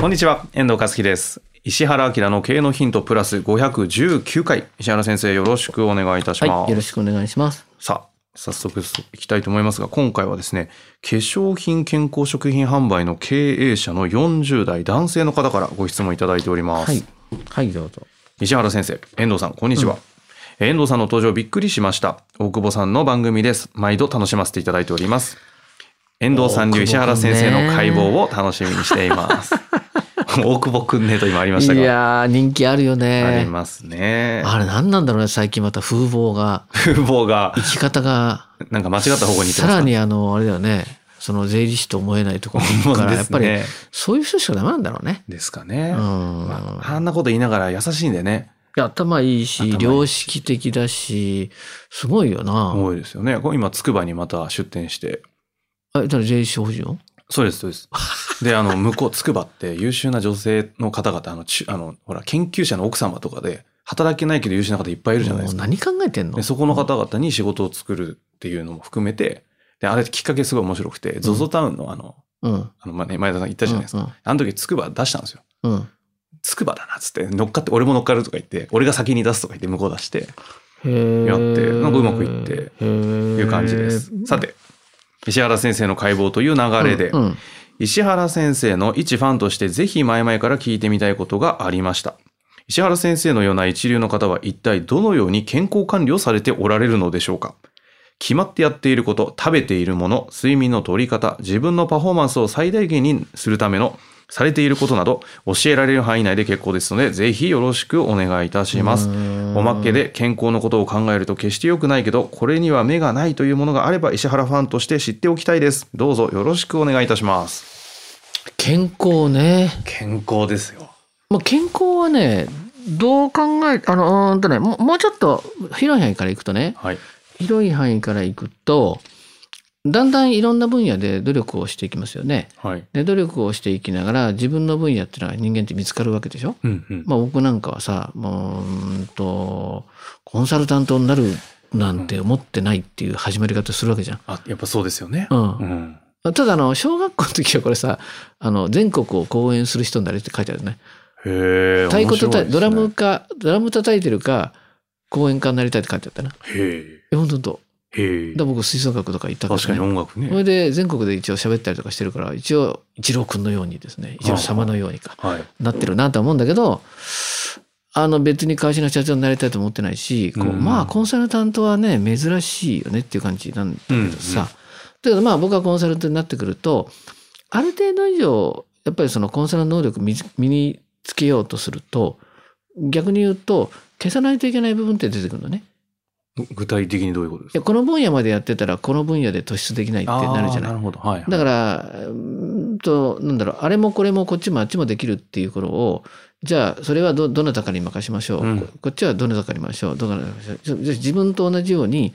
こんにちは、遠藤和樹です。石原明の経営のヒントプラス519回。石原先生、よろしくお願いいたします。はい、よろしくお願いします。さあ、早速いきたいと思いますが、今回はですね、化粧品健康食品販売の経営者の40代男性の方からご質問いただいております。はい。はい、どうぞ。石原先生、遠藤さん、こんにちは。遠藤さんの登場びっくりしました。大久保さんの番組です。毎度楽しませていただいております。遠藤さん流石原先生の解剖を楽しみにしています。大久保くんねと今ありましたが。いやー、人気あるよありね。ますね。あれ何なんだろうね、最近また風貌が、風貌が生き方が、なんか間違った方向にさらにあの、あれだよね、その税理士と思えないところから、やっぱり、そういう人しかダメなんだろうね。ですかね。うん。まあ、あんなこと言いながら優しいんでね。頭いいし、良識的だし、すごいよな。多いですよね。今、つくばにまた出店して。あ、だ税理士法人そうです、そうです。で、あの、向こう、つくばって優秀な女性の方々、あの、ちあの、ほら、研究者の奥様とかで、働けないけど優秀な方いっぱいいるじゃないですか。何考えてんの？でそこの方々に仕事を作るっていうのも含めて、で、あれきっかけすごい面白くて、ZOZO タウンのあの、うん。あの、前田さん言ったじゃないですか。あの時つくば出したんですよ。うん。うん。つくばだなっつって、乗っかって、俺も乗っかるとか言って、俺が先に出すとか言って向こう出して、やってなんかうまくいっていう感じです。さて、石原先生の解剖という流れで、うんうん石原先生の一ファンとしてぜひ前々から聞いてみたいことがありました。石原先生のような一流の方は一体どのように健康管理をされておられるのでしょうか決まってやっていること、食べているもの、睡眠の取り方、自分のパフォーマンスを最大限にするためのされていることなど教えられる範囲内で結構ですので、ぜひよろしくお願いいたします。おまけで健康のことを考えると決して良くないけど、これには目がないというものがあれば石原ファンとして知っておきたいです。どうぞよろしくお願いいたします。健康ね。健康ですよ。まあ、健康はね、どう考え、あの、うーんとね、もうもうちょっと広い範囲からいくとね、はい。広い範囲からいくと、だんだんいろんな分野で努力をしていきますよね。はい。で、努力をしていきながら、自分の分野っていうのは人間って見つかるわけでしょ？うんうん。まあ僕なんかはさ、もう、んと、コンサルタントになるなんて思ってないっていう始まり方するわけじゃん。あ、やっぱそうですよね。うんうん。ただあの、小学校の時はこれさ、あの、全国を講演する人になれって書いてあるね。へえ。太鼓叩い、ねドラム。か、ドラム叩いてるか、講演家になりたいって書いてあったな。へえ、ほんとほんと。え。へえだ。僕吹奏楽とか行ったから、ね。確かに音楽それね。で全国で一応喋ったりとかしてるから、一応、一郎くんのようにですね、一郎様のようにか、はい。なってるなとは思うんだけど、あの別に会社の社長になりたいと思ってないし、こううんまあコンサルタントはね、珍しいよねっていう感じなんだけどさ。うんうんだけどまあ僕はコンサルタントになってくると、ある程度以上、やっぱりそのコンサルの能力身身につけようとすると、逆に言うと、消さないといけない部分って出てくるのね。具体的にどういうことですか？この分野までやってたら、この分野で突出できないってなるじゃないなる。ほど。はい。だから、うーんと、なんだろう、あれもこれもこっちもあっちもできるっていうことを、じゃあ、それはど、どなたかに任しましょう。うんここっちはどなたかに任しましょう。どなたかに任しましょう。自分と同じように、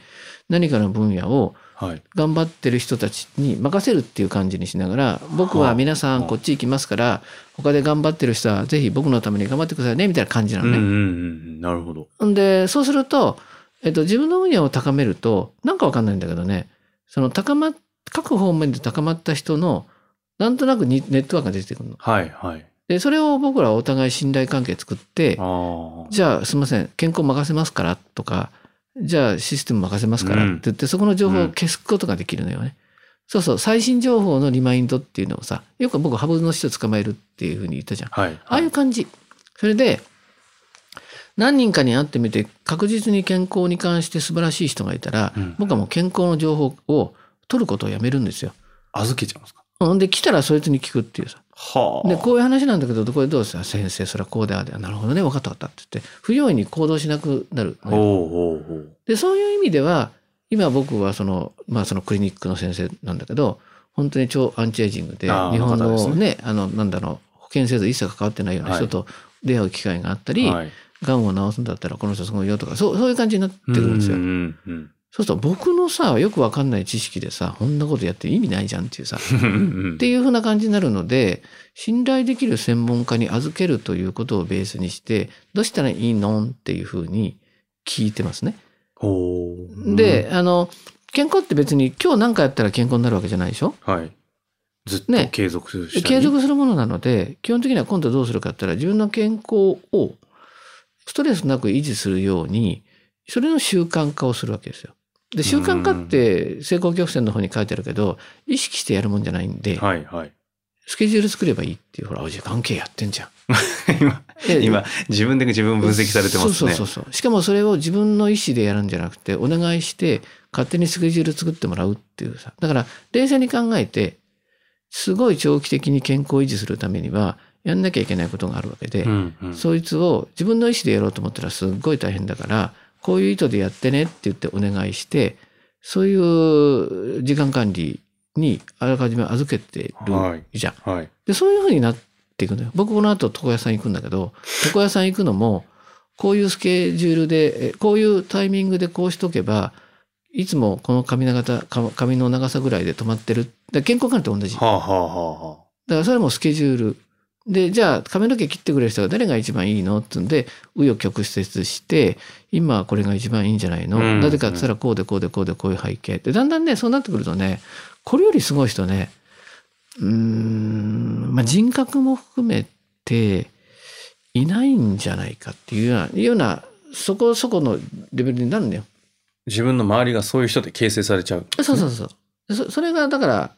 何かの分野をはい。頑張ってる人たちに任せるっていう感じにしながら、僕は皆さんこっち行きますから、他で頑張ってる人はぜひ僕のために頑張ってくださいね、みたいな感じなのね。うんうんうん。なるほど。んで、そうすると、えっと、自分の分野を高めると、なんかわかんないんだけどね、その高まっ、各方面で高まった人の、なんとなくにネットワークが出てくるの。はいはい。で、それを僕らお互い信頼関係作って。じゃあすみません、健康任せますからとか、じゃあシステム任せますからうんって言って、そこの情報を消すことができるのよね。そうそう、最新情報のリマインドっていうのをさ、よく僕ハブの人捕まえるっていうふうに言ったじゃん。はい。ああいう感じ。それで、何人かに会ってみて確実に健康に関して素晴らしい人がいたら、うん僕はもう健康の情報を取ることをやめるんですよ。預けちゃうんですか？うんで来たらそいつに聞くっていうさ。はあ。でこういう話なんだけどこれどうですか？先生それはこうでああでなるほどね分かった分かったって言って不用意に行動しなくなるのよ。ほうほうほう。でそういう意味では今僕はその,、まあ、そのクリニックの先生なんだけど本当に超アンチエイジングで日本あのねのねあのなんだろう保険制度一切関わってないような人と出会う機会があったり、はい。がんを治すんだったらこの人すごいよとかそうそういう感じになってくるんですよ。うんうんそうすると僕のさよくわかんない知識でさこんなことやって意味ないじゃんっていうさうん。っていうふうな感じになるので信頼できる専門家に預けるということをベースにしてどうしたらいいのっていうふうに聞いてますね。ほう。で、あの健康って別に今日何かやったら健康になるわけじゃないでしょ？はい。ずっとね継続したり、継続するものなので基本的には今度どうするかって言ったら自分の健康をストレスなく維持するようにそれの習慣化をするわけですよ。で習慣化って成功曲線の方に書いてあるけど意識してやるもんじゃないんで、はいはい。スケジュール作ればいいっていうほらおじ関係やってんじゃん。今、で今、自分で自分分析されてますね。そうそうそうそうしかもそれを自分の意思でやるんじゃなくてお願いして勝手にスケジュール作ってもらうっていうさだから冷静に考えてすごい長期的に健康を維持するためにはやんなきゃいけないことがあるわけで、うんうん。そいつを自分の意思でやろうと思ったらすっごい大変だからこういう意図でやってねって言ってお願いしてそういう時間管理にあらかじめ預けてるはいじゃん。はい。でそういうふうになっていくのよ。僕この後床屋さん行くんだけど床屋さん行くのもこういうスケジュールでえこういうタイミングでこうしとけばいつもこの髪長か髪の長さぐらいで止まってる。健康管理と同じ。だかはあはあはあはらそれもスケジュール。で、じゃあ髪の毛切ってくれる人が誰が一番いいのってんで、紆余曲折して、今はこれが一番いいんじゃないの、うんなぜかって言ったらこうでこうでこうでこういう背景。で、だんだんね、そうなってくるとね、これよりすごい人ね、うーん、まあ、人格も含めていないんじゃないかっていうような、いうような、そこそこのレベルになるんだよ。自分の周りがそういう人で形成されちゃう。そうそうそうでそ。それがだから、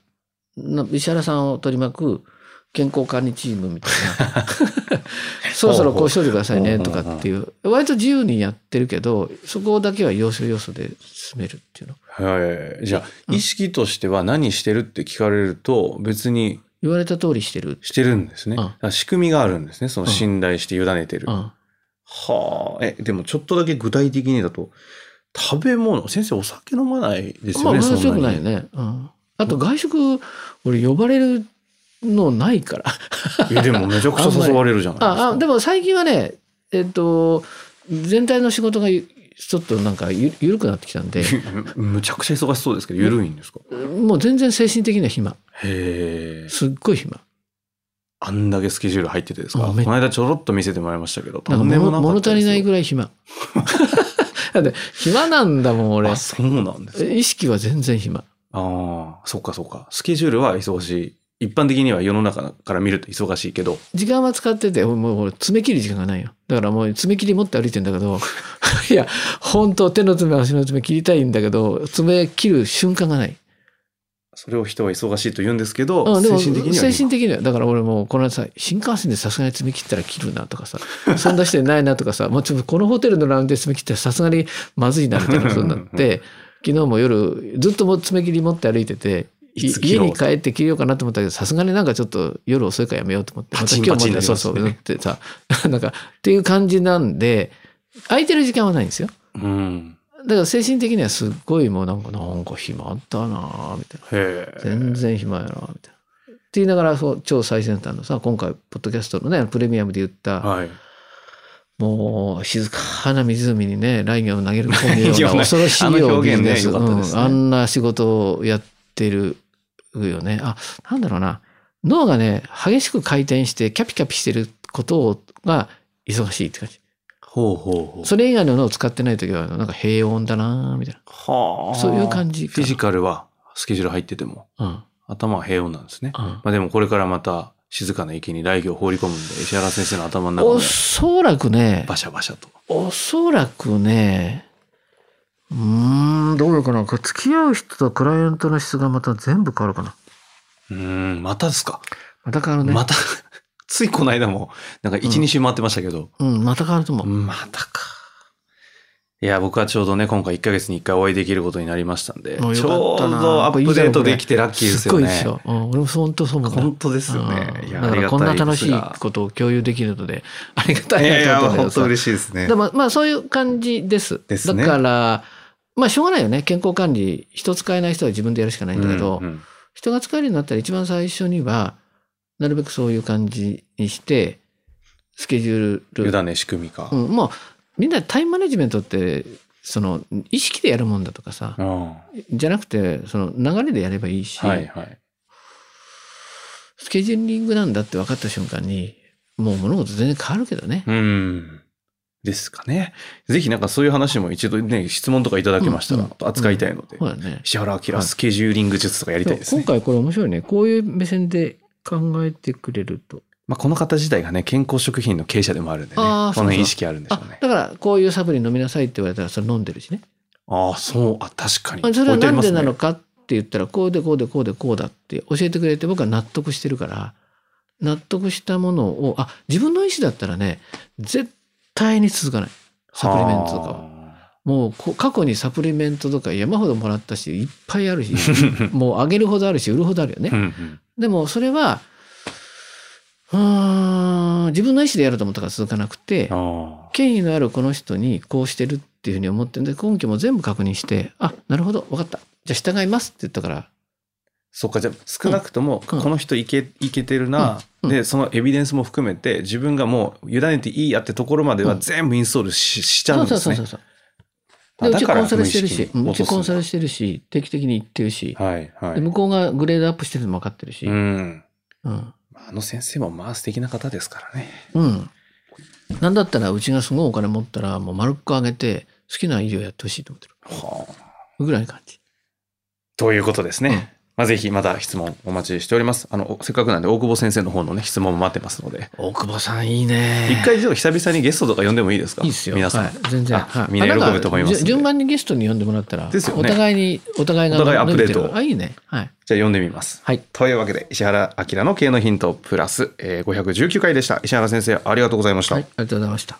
な石原さんを取り巻く健康管理チームみたいな。そろそろこうしといてくださいねとかっていう。割と自由にやってるけど、そこだけは要所要所で進めるっていうの。はい。じゃあ、うん意識としては何してるって聞かれると、別に言われた通りしてる。してるんですね。仕組みがあるんですね。その信頼して委ねてる。うん。はあ。え、でもちょっとだけ具体的にだと、食べ物、先生お酒飲まないですまあ、よね、そんな強くんないよね。うん。あと外食、俺呼ばれるのないから。え、でもめちゃくちゃ誘われるじゃないですか。ああ、でも最近はね、えっと、全体の仕事がゆちょっとなんかゆ緩くなってきたんで、むちゃくちゃ忙しそうですけど、緩いんですか？もう全然精神的には暇。へえ。すっごい暇。あんだけスケジュール入っててですか？この間ちょろっと見せてもらいましたけど、なんか物足りないぐらい暇。だって暇なんだもん俺あ、。そうなんですか。意識は全然暇。ああ、そっかそっか。スケジュールは忙しい。一般的には世の中から見ると忙しいけど、時間は使ってて、もう俺爪切る時間がないよ。だからもう爪切り持って歩いてんだけど、いや、本当手の爪、足の爪切りたいんだけど、爪切る瞬間がない。それを人は忙しいと言うんですけど、うん、精神的には精神的にはだから俺もうこの間さ新幹線でさすがに爪切ったら切るなとかさ そんなしてないなとかさもうちょっとこのホテルのラウンジで爪切ったらさすがにまずいなみたいなことになって昨日も夜ずっともう爪切り持って歩いてて家に帰って切れようかなと思ったけどさすがになんかちょっと夜遅いからやめようと思ってまた今日までそうそうだってさなんかっていう感じなんで空いてる時間はないんですようん。だから精神的にはすっごいもうなんかなんか暇だなみたいな。全然暇やなみたいな。って言いながらそう超最先端のさ今回ポッドキャストのねプレミアムで言った、はい。もう静かな湖にねライギョを投げる込むよ いうやな恐ろしいあのよ表現ねビあんな仕事をやってるよねあなんだろうな脳がね激しく回転してキャピキャピしてることが忙しいって感じほうほうほう。それ以外の脳を使ってない時はなんか平穏だなみたいはあ。そういう感じフィジカルはスケジュール入ってても、なうん頭は平穏なんですね。うんまあでもこれからまた静かな池に雷魚を放り込むんで、石原先生の頭の中おもそらくねバシャバシャと。おそらくね、うーん、どうかな。付き合う人とクライアントの質がまた全部変わるかな。うーん、またですか？また変わるね。また、ついこの間も、なんか1、うん2週回ってましたけど。うん、また変わると思う。またか。いや、僕はちょうどね、今回1ヶ月に1回お会いできることになりましたんで、ちょうどアップデートできてラッキーですすよね。ごいでしょ。うん、俺も本当そう思う。本当ですよね。いや、だからこんな楽しいこことを共有できるので、ありがたいいやいや、なと思ったんだけどさ本当嬉しいですねで。もまあそういう感じです。ですねだから、まあしょうがないよね。健康管理、人使えない人は自分でやるしかないんだけど、うんうん人が使えるようになったら一番最初には、なるべくそういう感じにして、スケジュール。委ね仕組みか。うん、もうみんなタイムマネジメントって、その意識でやるもんだとかさ、うんじゃなくて、その流れでやればいいし、はいはい。スケジューリングなんだって分かった瞬間に、もう物事全然変わるけどね。うん。ですかね。ぜひなんかそういう話も一度ね、質問とかいただけましたら、うん扱いたいので、そうだね。石原明はいスケジューリング術とかやりたいですね。今回これ面白いね。こういう目線で考えてくれると。まあ、この方自体がね、健康食品の経営者でもあるんでね、この辺意識あるんでしょあうね。だからこういうサプリ飲みなさいって言われたらそれ飲んでるしね。ああ、そう、あ、確かに。あそれはなんでなのか。かって言ったらこうでこうでこうでこうだって教えてくれて僕は納得してるから納得したものをあ自分の意思だったらね絶対に続かない。サプリメントとかは。もうこ過去にサプリメントとか山ほどもらったしいっぱいあるし もうあげるほどあるし売るほどあるよね。うんうん。でもそれはうーん自分の意思でやると思ったから続かなくてあ権威のあるこの人にこうしてるっていうふうに思ってんで根拠も全部確認してあなるほど分かった。じゃあ従いますって言ったからそっか、じゃあ少なくとも、うんこの人いけ、いけてるな、うんで、そのエビデンスも含めて、自分がもう委ねていいやってところまではうん全部インストールししちゃうんですね。そうそうそうそうちコンサルしてるしうちコンサルしてるし定期的に行ってるし、すはいはい。で向こうがグレードアップしてるのも分かってるし、ううんん。あの先生もまあ素敵な方ですからね。うんなんだったらうちがすごいお金持ったらもう丸っこ上げて好きな医療やってほしいと思ってるはあ。ぐらいの感じ。ということですね。うんまあ、ぜひまた質問お待ちしております。あの、せっかくなんで大久保先生の方のね、質問も待ってますので。大久保さんいいね。一回ちょっと久々にゲストとか呼んでもいいですか？いいっすよ。皆さん。はい、全然。あはいみんな喜ぶと思います順番にゲストに呼んでもらったら、ですよねお互いに、お互いがお互いアップデートあ、いいね。はい。じゃあ呼んでみます。はい。というわけで、石原明の経営のヒントプラス、えー、519回でした。石原先生、ありがとうございました。はい。ありがとうございました。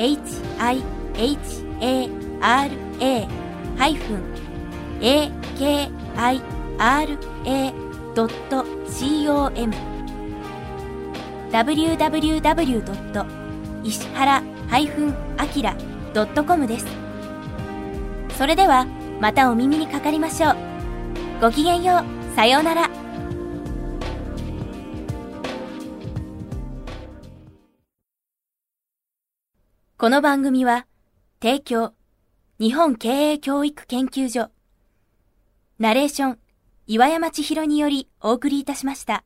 www.ishihara-akira.com www. 石原 -akira.com です。それではまたお耳にかかりましょう。ごきげんよう。さようなら。この番組は提供日本経営教育研究所ナレーション岩山千尋によりお送りいたしました。